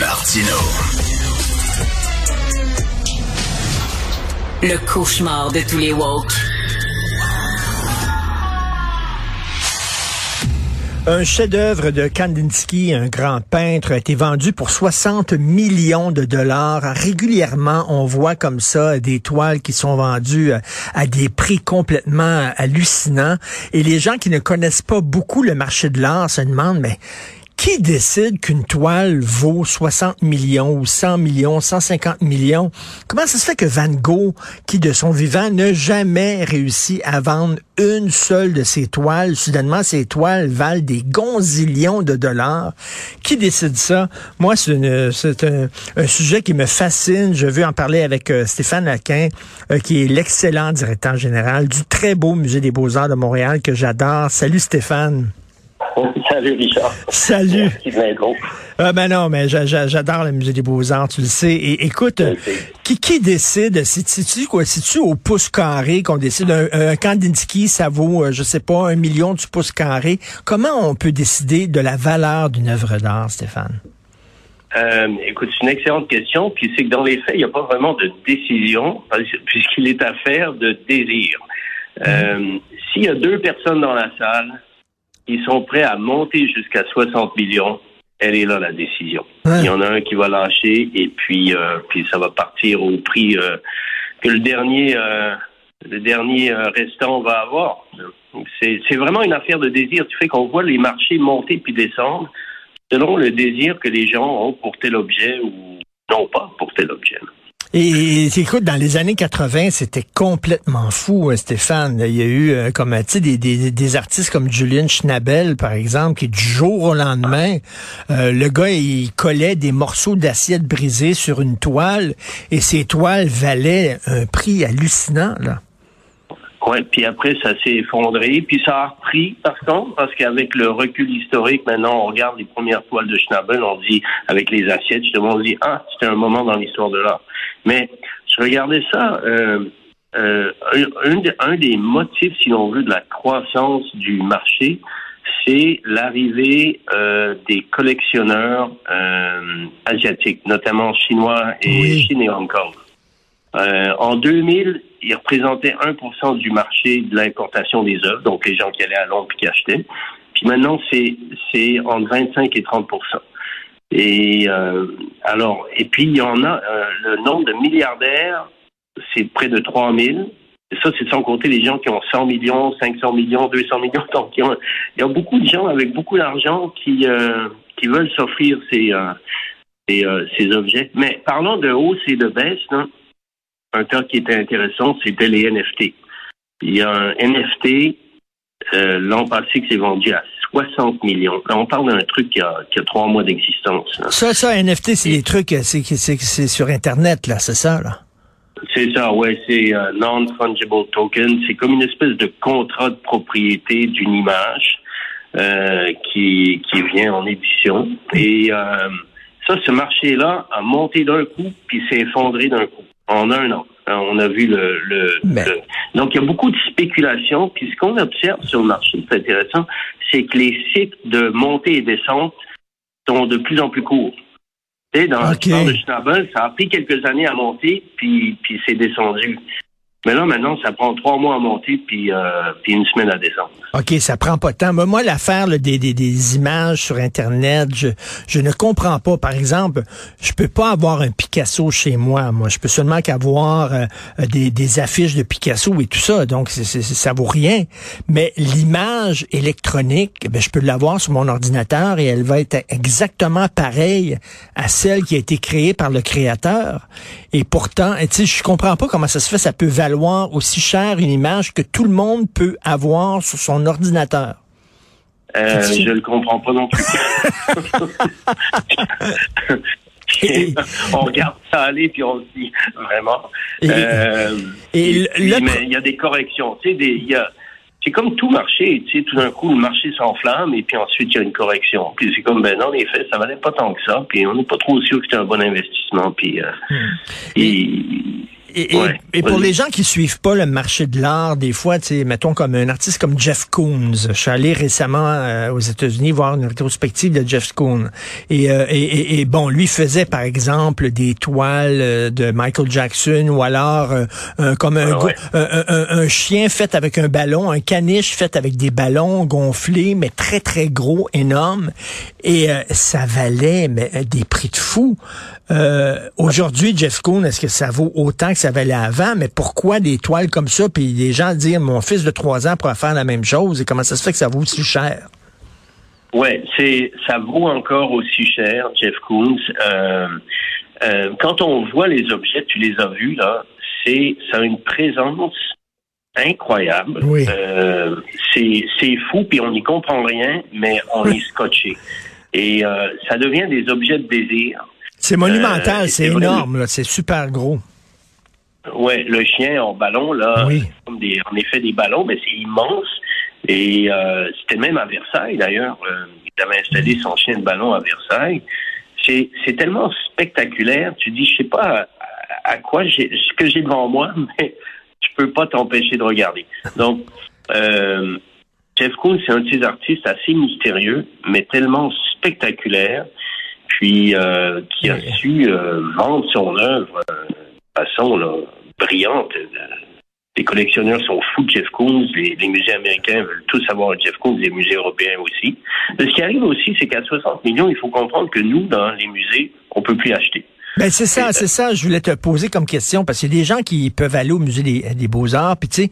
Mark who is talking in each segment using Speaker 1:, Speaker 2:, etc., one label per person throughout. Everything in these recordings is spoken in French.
Speaker 1: Martino.
Speaker 2: Le cauchemar de tous les woke.
Speaker 3: Un chef-d'œuvre de Kandinsky, un grand peintre, a été vendu pour 60 millions de dollars. Régulièrement, on voit comme ça des toiles qui sont vendues à des prix complètement hallucinants. Et les gens qui ne connaissent pas beaucoup le marché de l'art se demandent, mais qui décide qu'une toile vaut 60 millions ou 100 millions, 150 millions? Comment ça se fait que Van Gogh, qui de son vivant n'a jamais réussi à vendre une seule de ses toiles, soudainement ces toiles valent des gonzillions de dollars? Qui décide ça? Moi, c'est un, un, sujet qui me fascine. Je veux en parler avec euh, Stéphane Aquin, euh, qui est l'excellent directeur général du très beau Musée des beaux-arts de Montréal que j'adore. Salut Stéphane.
Speaker 4: Salut Richard.
Speaker 3: Salut. Ah ben non, mais j'adore le musée des Beaux-Arts, tu le sais. Et écoute, qui, qui décide? C'est-tu quoi? C'est-tu au pouce carré qu'on décide? Un, un Kandinsky, ça vaut, euh, je sais pas, un million du pouce carré. Comment on peut décider de la valeur d'une œuvre d'art, Stéphane?
Speaker 4: Euh, écoute, c'est une excellente question. Puis c'est que dans les faits, il n'y a pas vraiment de décision, puisqu'il est affaire de désir. Euh, mm-hmm. S'il y a deux personnes dans la salle, ils sont prêts à monter jusqu'à 60 millions. Elle est là la décision. Il y en a un qui va lâcher et puis euh, puis ça va partir au prix euh, que le dernier euh, le dernier restant va avoir. C'est vraiment une affaire de désir. Tu fais qu'on voit les marchés monter puis descendre selon le désir que les gens ont pour tel objet ou non pas pour tel objet.
Speaker 3: Et, écoute, dans les années 80, c'était complètement fou, euh, Stéphane. Il y a eu, euh, comme tu sais, des, des, des, artistes comme Julian Schnabel, par exemple, qui du jour au lendemain, euh, le gars, il collait des morceaux d'assiette brisés sur une toile, et ces toiles valaient un prix hallucinant, là.
Speaker 4: Ouais, puis après ça s'est effondré, puis ça a repris par contre parce qu'avec le recul historique, maintenant on regarde les premières toiles de Schnabel, on dit avec les assiettes, justement on dit ah c'était un moment dans l'histoire de l'art. Mais je regardais ça, euh, euh, un, des motifs, si l'on veut, de la croissance du marché, c'est l'arrivée euh, des collectionneurs euh, asiatiques, notamment chinois et oui. et Hong Kong. Euh, en 2000, ils représentaient 1% du marché de l'importation des œuvres, donc les gens qui allaient à Londres et qui achetaient. Puis maintenant, c'est c'est entre 25 et 30 et euh, alors, et puis il y en a euh, le nombre de milliardaires, c'est près de 3000. Et ça, c'est sans compter les gens qui ont 100 millions, 500 millions, 200 millions. Donc, il y a, beaucoup de gens avec beaucoup d'argent qui euh, qui veulent s'offrir ces, ces, ces objets. Mais parlons de hausse et de baisse. Hein. Un cas qui était intéressant, c'était les NFT. Il y a un NFT l'an passé qui s'est vendu à 60 millions. on parle d'un truc qui a, qui a trois mois d'existence.
Speaker 3: Ça, ça, NFT, c'est des trucs, c'est, c'est, sur Internet, là, c'est ça, là?
Speaker 4: C'est ça, ouais, c'est un non-fungible token. C'est comme une espèce de contrat de propriété d'une image euh, qui, qui vient en édition. Et euh, ça, ce marché-là a monté d'un coup, puis s'est effondré d'un coup, en un an. On a vu le, le, Donc, il y a beaucoup de spéculation. Puis ce qu'on observe sur le marché, c'est intéressant, c'est que les cycles de montée et descente sont de plus en plus courts. Tu sais, dans le de Schnabel, ça a pris quelques années à monter, puis, puis c'est descendu. Mais là, maintenant, ça prend trois mois à monter puis, euh, puis une semaine à descendre.
Speaker 3: OK, ça prend pas de temps. Mais moi, l'affaire des, des, des, images sur Internet, je, je ne comprends pas. Par exemple, je peux pas avoir un Picasso chez moi. Moi, je peux seulement qu'avoir euh, des, des affiches de Picasso et tout ça. Donc, c'est, ça vaut rien. Mais l'image électronique, ben, je peux l'avoir sur mon ordinateur et elle va être exactement pareille à celle qui a été créée par le créateur. Et pourtant, tu sais, je comprends pas comment ça se fait. Ça peut valoir aussi cher une image que tout le monde peut avoir sur son ordinateur?
Speaker 4: Euh, je ne le comprends pas non plus. on regarde ça aller puis on se dit vraiment. Euh, mais il y a des corrections. Tu sais, il y a c'est comme tout marché, tu sais, tout d'un coup, le marché s'enflamme et puis ensuite, il y a une correction. Puis c'est comme, ben non, les faits, ça valait pas tant que ça, puis on n'est pas trop sûr que c'était un bon investissement, puis, euh, hmm.
Speaker 3: Et, pour les gens qui suivent pas le marché de l'art, des fois, mettons comme un artiste comme Jeff Koons. Je suis allé récemment euh, aux États-Unis voir une rétrospective de Jeff Koons. Euh, et, et, bon, lui faisait par exemple des toiles euh, de Michael Jackson ou alors comme un, un, un, chien fait avec un ballon, un caniche fait avec des ballons gonflés, mais très très gros, énorme. Et ça valait mais, des prix de fou. Aujourd'hui, Jeff Koons, est-ce que ça vaut autant que ça valait avant, mais pourquoi des toiles comme ça, puis les gens disent, mon fils de trois ans pourrait faire la même chose, et comment ça se fait que ça vaut aussi cher?
Speaker 4: Ouais, c'est ça vaut encore aussi cher, Jeff Koons. Euh, euh, quand on voit les objets, tu les as vus là, c'est ça a une présence incroyable.
Speaker 3: Oui.
Speaker 4: Euh, c'est fou, puis on n'y comprend rien, mais on est scotché. Et ça devient des objets de désir.
Speaker 3: C'est monumental, c'est énorme, c'est super gros.
Speaker 4: Ouais, le chien en ballon, là, comme des, en effet des ballons, mais c'est immense. Et euh, c'était même à Versailles, d'ailleurs. Euh, il avait installé son chien de ballon à Versailles. C'est, c'est tellement spectaculaire. Tu dis, je sais pas à, quoi j'ai ce que j'ai devant moi, mais tu peux pas t'empêcher de regarder. Donc, euh, Jeff Koons, c'est un de ces artistes assez mystérieux, mais tellement spectaculaire, puis euh, qui a su vendre son œuvre façon là, brillante. Les collectionneurs sont fous de Jeff Koons, les, musées américains veulent tous avoir Jeff Koons, les musées européens aussi. ce qui arrive aussi, c'est qu'à 60 millions, il faut comprendre que nous, dans les musées, on peut plus acheter.
Speaker 3: Ben c'est ça, c'est ça. Je voulais te poser comme question parce qu'il y a des gens qui peuvent aller au musée des, beaux-arts, puis tu sais,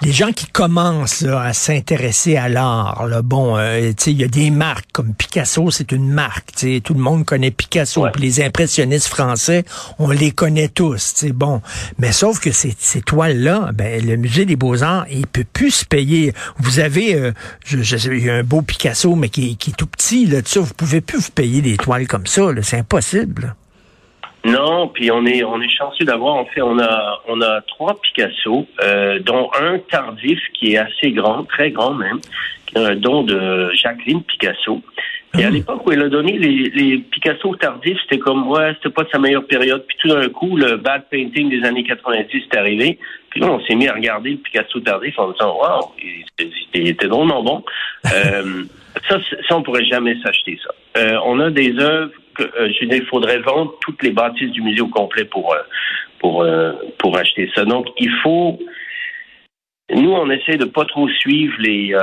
Speaker 3: les gens qui commencent à s'intéresser à l'art. Bon, euh, tu sais, il y a des marques comme Picasso, c'est une marque. Tu sais, tout le monde connaît Picasso. Puis les impressionnistes français, on les connaît tous. Tu sais, bon, mais sauf que ces, ces toiles-là, ben le musée des beaux-arts, il peut plus se payer. Vous avez, euh, je, je, il y a un beau Picasso, mais qui, qui est tout petit là. Tu sais, vous pouvez plus vous payer des toiles comme ça. C'est impossible.
Speaker 4: Non, puis on est on est chanceux d'avoir en fait on a on a trois Picasso, euh, dont un tardif qui est assez grand, très grand même, qui est un don de Jacqueline Picasso. Et à hmm. l'époque où elle a donné les, les Picasso tardifs, c'était comme ouais, c'était pas sa meilleure période. Puis tout d'un coup, le bad painting des années 90 est arrivé. Puis là, on s'est mis à regarder le Picasso tardif en disant waouh, il, était drôlement bon. euh, ça, ça, on pourrait jamais s'acheter ça. Euh, on a des œuvres il faudrait vendre toutes les bâtisses du musée au complet pour euh, pour euh, pour acheter ça. Donc il faut nous on essaie de pas trop suivre les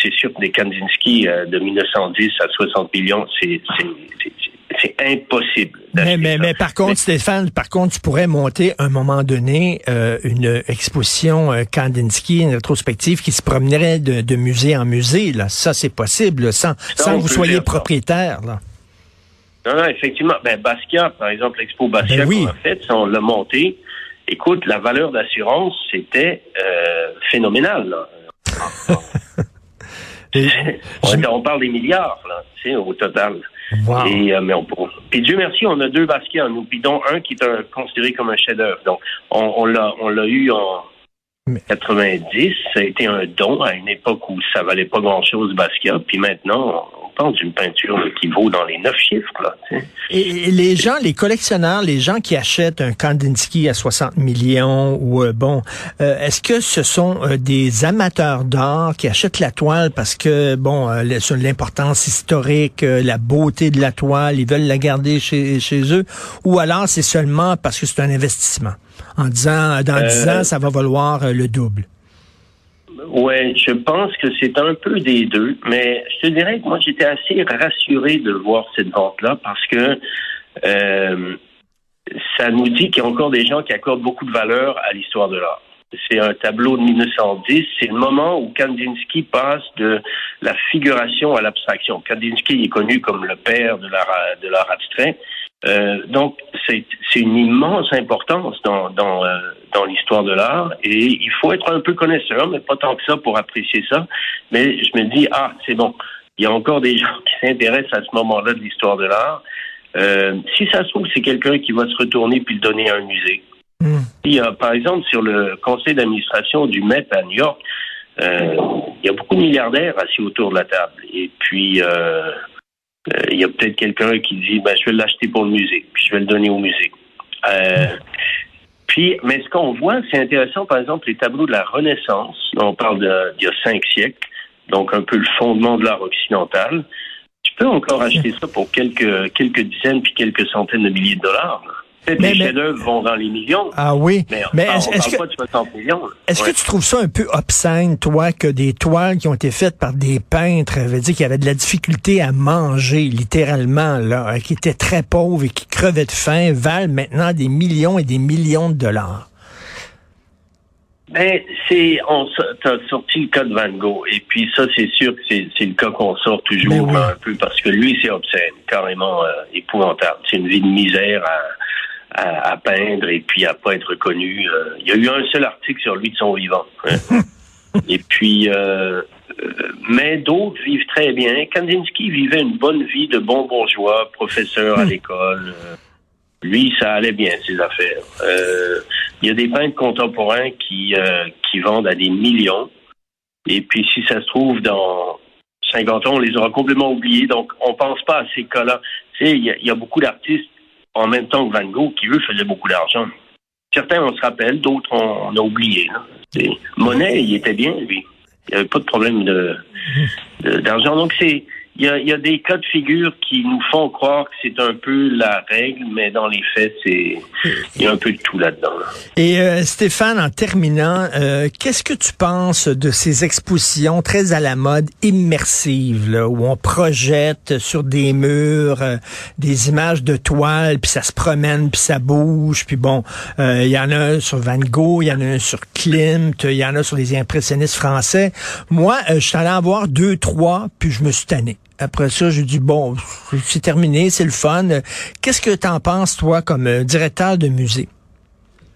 Speaker 4: c'est sûr que les Kandinsky de 1910 à 60 millions, c'est c'est impossible.
Speaker 3: Mais, mais, mais, par contre, Stéphane, par contre, tu pourrais monter à un moment donné une exposition Kandinsky, une rétrospective qui se promènerait de, de musée en musée. Là. Ça, c'est possible, sans, sans que vous soyez propriétaire. Là.
Speaker 4: Non, non, effectivement. Ben, Basquiat, par exemple, l'expo Basquiat ben qu'on a faite, on l'a monté. Écoute, la valeur d'assurance, c'était euh, phénoménal. Là. on, parle des milliards, là, au total. Et, euh, mais on, puis Dieu merci, on a deux Basquiat, nous, puis dont un qui est considéré comme un chef-d'œuvre. Donc, on, on l'a, on l'a eu en 90. Ça a été un don à une époque où ça valait pas grand-chose Basquiat. Puis maintenant, d'une peinture qui vaut dans les neuf chiffres. Là,
Speaker 3: et, les gens, les collectionneurs, les gens qui achètent un Kandinsky à 60 millions, ou euh, bon, euh, est-ce que ce sont euh, des amateurs d'art qui achètent la toile parce que, bon, l'importance historique, la beauté de la toile, ils veulent la garder chez, chez eux, ou alors c'est seulement parce que c'est un investissement, en disant, dans 10 ans, ça va valoir le double?
Speaker 4: Oui, je pense que c'est un peu des deux, mais je te dirais que moi j'étais assez rassuré de voir cette vente-là parce que euh, ça nous dit qu'il y a encore des gens qui accordent beaucoup de valeur à l'histoire de l'art. C'est un tableau de 1910. C'est le moment où Kandinsky passe de la figuration à l'abstraction. Kandinsky est connu comme le père de l'art, abstrait. Euh, donc, c'est, une immense importance dans, dans, euh, dans l'histoire de l'art et il faut être un peu connaisseur, mais pas tant que ça pour apprécier ça. Mais je me dis, ah, c'est bon, il y a encore des gens qui s'intéressent à ce moment-là de l'histoire de l'art. Euh, si ça se trouve, c'est quelqu'un qui va se retourner puis le donner à un musée. Y a, par exemple, sur le conseil d'administration du Met à New York, euh, il y a beaucoup de milliardaires assis autour de la table. Et puis, euh, euh, il y a peut-être quelqu'un qui dit ben, je vais l'acheter pour le musée, puis je vais le donner au musée. Euh, Puis, mais ce qu'on voit, c'est intéressant, par exemple, les tableaux de la Renaissance. On parle d'il y a cinq siècles, donc un peu le fondement de l'art occidental. Tu peux encore acheter ça pour quelques, quelques dizaines puis quelques centaines de milliers de dollars. Les chefs-d'œuvre vont dans les millions.
Speaker 3: Ah oui.
Speaker 4: Mais, est-ce que, pas de 60 millions.
Speaker 3: Est-ce que tu trouves ça un peu obscène, toi, que des toiles qui ont été faites par des peintres, veut dire qu'il y avait de la difficulté à manger, littéralement, là, qui étaient très pauvres et qui crevaient de faim, valent maintenant des millions et des millions de dollars?
Speaker 4: Ben, c'est, on t'as sorti le cas de Van Gogh, et puis ça, c'est sûr que c'est, le cas qu'on sort toujours ben un peu, parce que lui, c'est obscène, carrément euh, épouvantable. C'est une vie de misère à, à, peindre et puis à pas être reconnu. Euh. il y a eu un seul article sur lui de son vivant. Hein. et puis, euh, mais d'autres vivent très bien. Kandinsky vivait une bonne vie de bon bourgeois, professeur à l'école. Lui, ça allait bien, ses affaires. Euh, il y a des peintres contemporains qui, euh, qui vendent à des millions. Et puis, si ça se trouve, dans 50 ans, on les aura complètement oubliés. Donc, on pense pas à ces cas-là. Tu sais, il y, a beaucoup d'artistes, en même temps que Van Gogh, qui, eux, faisaient beaucoup d'argent. Certains, on se rappelle, d'autres, on, a oublié. Monet, il était bien, lui. Il n'y avait pas de problème d'argent. Donc, c'est il y, a, des cas de figure qui nous font croire que c'est un peu la règle, mais dans les faits, c'est il y a un peu de tout là-dedans.
Speaker 3: Et euh, Stéphane, en terminant, euh, qu'est-ce que tu penses de ces expositions très à la mode immersives, là, où on projette sur des murs euh, des images de toiles, puis ça se promène, puis ça bouge, puis bon, il y en a un sur Van Gogh, il y en a un sur Klimt, il y en a sur les impressionnistes français. Moi, je suis allé en voir deux, trois, puis je me suis tanné. Après ça, j'ai dit, bon, c'est terminé, c'est le fun. Qu'est-ce que tu en penses, toi, comme euh, directeur de musée?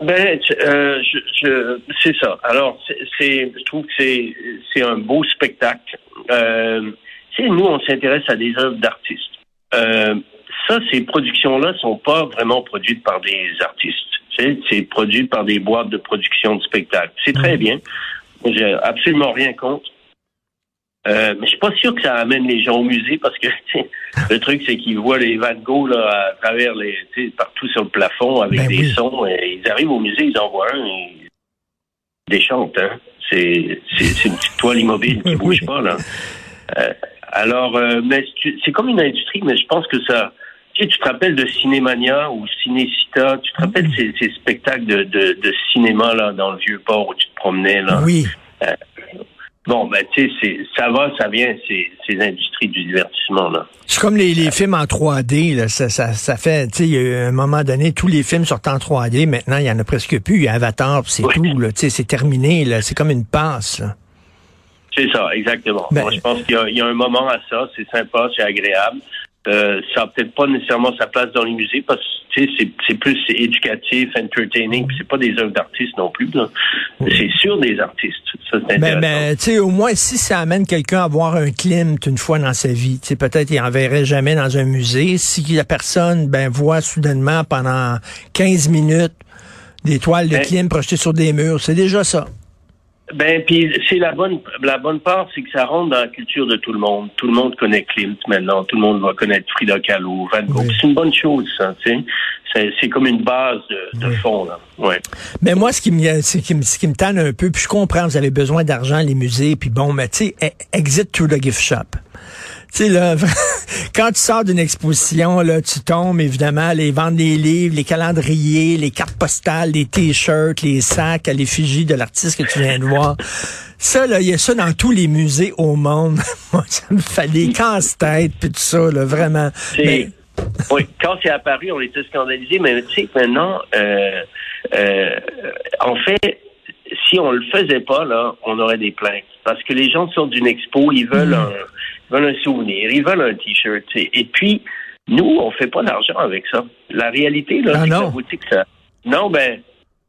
Speaker 4: Ben, euh, je, c'est ça. Alors, c'est, je trouve que c'est, c'est un beau spectacle. Euh, nous, on s'intéresse à des œuvres d'artistes. Euh, ça, ces productions-là sont pas vraiment produites par des artistes. C'est, produit par des boîtes de production de spectacles. C'est très mmh. bien. J'ai absolument rien contre. Euh, mais je suis pas sûr que ça amène les gens au musée parce que le truc c'est qu'ils voient les Van Gogh là, à travers les partout sur le plafond avec ben des sons et ils arrivent au musée ils en voient un et ils déchantent hein. c'est c'est une petite toile immobile qui bouge pas là euh, alors euh, mais c'est comme une industrie mais je pense que ça tu sais, tu te rappelles de Cinémania ou Cinécita, tu te rappelles ces, ces spectacles de, de, de, cinéma là dans le vieux port où tu te promenais là?
Speaker 3: Oui.
Speaker 4: Bon, ben, tu sais, ça va, ça vient, ces, ces industries du divertissement, là.
Speaker 3: C'est comme les, les films en 3D, là. Ça, ça, ça fait, tu sais, il y a un moment donné, tous les films sortent en 3D. Maintenant, il y en a presque plus. Il y a Avatar, c'est tout, là. Tu sais, c'est terminé, là. C'est comme une passe, là.
Speaker 4: C'est ça, exactement. Ben Moi, je pense qu'il y, y, a un moment à ça. C'est sympa, c'est agréable. Euh, ça n'a peut-être pas nécessairement sa place dans les musées parce que c'est plus éducatif, entertaining, c'est pas des œuvres d'artistes non plus. C'est sur des artistes. Ça, c'est
Speaker 3: ben, ben, tu sais, au moins, si ça amène quelqu'un à voir un Klimt une fois dans sa vie, tu sais, peut-être il verrait jamais dans un musée. Si la personne, ben, voit soudainement pendant 15 minutes des toiles de ben, Klimt projetées sur des murs, c'est déjà ça.
Speaker 4: Ben, puis c'est la bonne la bonne part, c'est que ça rentre dans la culture de tout le monde. Tout le monde connaît Klimt maintenant, tout le monde va connaître Frida Kahlo, Van Gogh. C'est une bonne chose, ça, tu sais. C'est comme une base de, fond, là. Ouais.
Speaker 3: Mais moi, ce qui me, ce qui me, ce qui me tanne un peu, puis je comprends, vous avez besoin d'argent, les musées, puis bon, mais tu sais, e, exit to the gift shop. Tu sais, là, quand tu sors d'une exposition, là, tu tombes, évidemment, les ventes des livres, les calendriers, les cartes postales, les t-shirts, les sacs à l'effigie de l'artiste que tu viens de voir. Ça, là, il y a ça dans tous les musées au monde. Moi, ça me fait des casse-têtes, puis tout ça, là, vraiment.
Speaker 4: Oui, quand c'est apparu, on était scandalisés, mais tu sais, maintenant, euh, euh, en fait, si on le faisait pas, là, on aurait des plaintes. Parce que les gens sortent d'une expo, ils veulent, hmm. un, veulent un souvenir, ils veulent un T-shirt. Et puis, nous, on fait pas d'argent avec ça. La réalité, là,
Speaker 3: ah,
Speaker 4: c'est que la boutique, ça... Non, ben,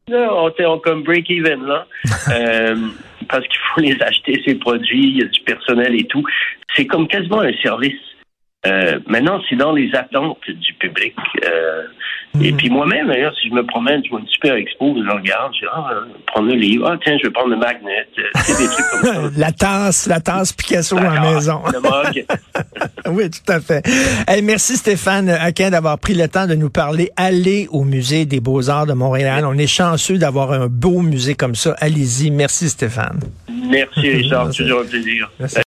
Speaker 4: on, on comme break-even, là. euh, parce qu'il faut les acheter, ces produits, il y a du personnel et tout. C'est comme quasiment un service. Euh, maintenant, c'est dans les attentes du public. Euh, Et puis moi-même, d'ailleurs, si je me promène, je vois une super expo, je regarde, je dis, ah, euh, prendre le livre, ah, tiens, je vais prendre le magnet, c'est des trucs comme ça.
Speaker 3: la tasse, la tasse Picasso à la maison.
Speaker 4: Le mug.
Speaker 3: oui, tout à fait. Hey, merci Stéphane Aquin d'avoir pris le temps de nous parler. Allez au musée des Beaux-Arts de Montréal. On est chanceux d'avoir un beau musée comme ça. Allez-y. Merci Stéphane.
Speaker 4: Merci Richard, toujours un plaisir. Merci.